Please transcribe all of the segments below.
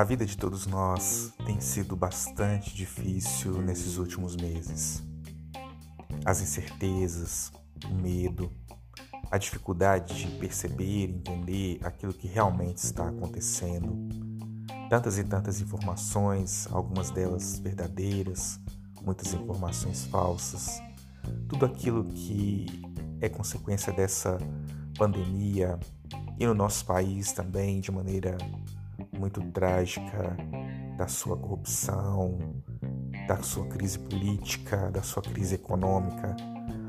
A vida de todos nós tem sido bastante difícil nesses últimos meses. As incertezas, o medo, a dificuldade de perceber, entender aquilo que realmente está acontecendo. Tantas e tantas informações, algumas delas verdadeiras, muitas informações falsas. Tudo aquilo que é consequência dessa pandemia e no nosso país também de maneira muito trágica da sua corrupção, da sua crise política, da sua crise econômica.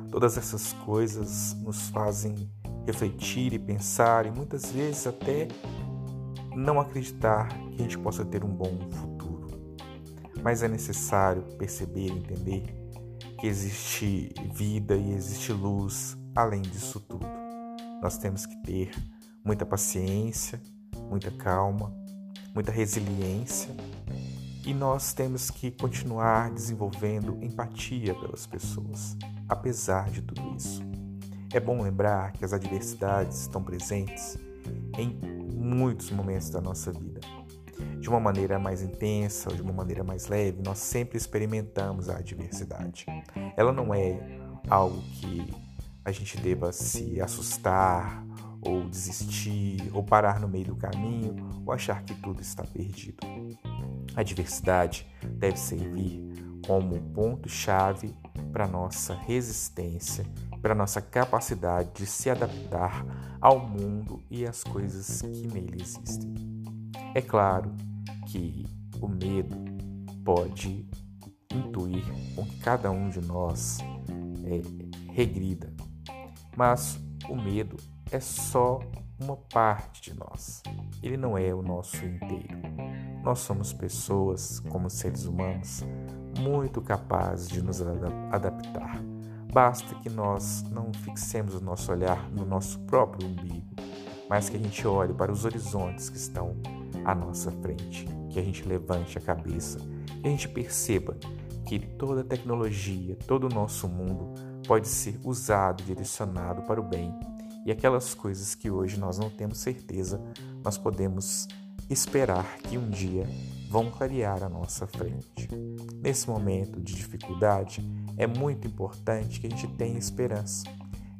Todas essas coisas nos fazem refletir e pensar e muitas vezes até não acreditar que a gente possa ter um bom futuro. Mas é necessário perceber e entender que existe vida e existe luz além disso tudo. Nós temos que ter muita paciência, muita calma, muita resiliência e nós temos que continuar desenvolvendo empatia pelas pessoas, apesar de tudo isso. É bom lembrar que as adversidades estão presentes em muitos momentos da nossa vida. De uma maneira mais intensa ou de uma maneira mais leve, nós sempre experimentamos a adversidade. Ela não é algo que a gente deva se assustar ou desistir, ou parar no meio do caminho, ou achar que tudo está perdido. A diversidade deve servir como ponto-chave para nossa resistência, para nossa capacidade de se adaptar ao mundo e às coisas que nele existem. É claro que o medo pode intuir com que cada um de nós é, regrida, mas o medo é só uma parte de nós. Ele não é o nosso inteiro. Nós somos pessoas, como seres humanos, muito capazes de nos adaptar. Basta que nós não fixemos o nosso olhar no nosso próprio umbigo, mas que a gente olhe para os horizontes que estão à nossa frente, que a gente levante a cabeça e a gente perceba que toda tecnologia, todo o nosso mundo pode ser usado, direcionado para o bem e aquelas coisas que hoje nós não temos certeza, nós podemos esperar que um dia vão clarear a nossa frente. Nesse momento de dificuldade, é muito importante que a gente tenha esperança.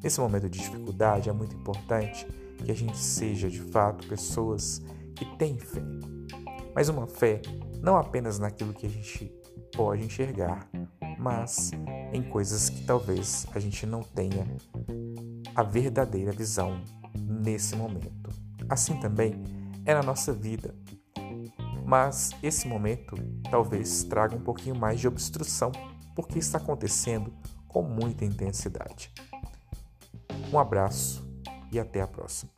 Nesse momento de dificuldade, é muito importante que a gente seja de fato pessoas que têm fé. Mas uma fé não apenas naquilo que a gente pode enxergar, mas em coisas que talvez a gente não tenha a verdadeira visão nesse momento. Assim também é na nossa vida. Mas esse momento talvez traga um pouquinho mais de obstrução, porque está acontecendo com muita intensidade. Um abraço e até a próxima.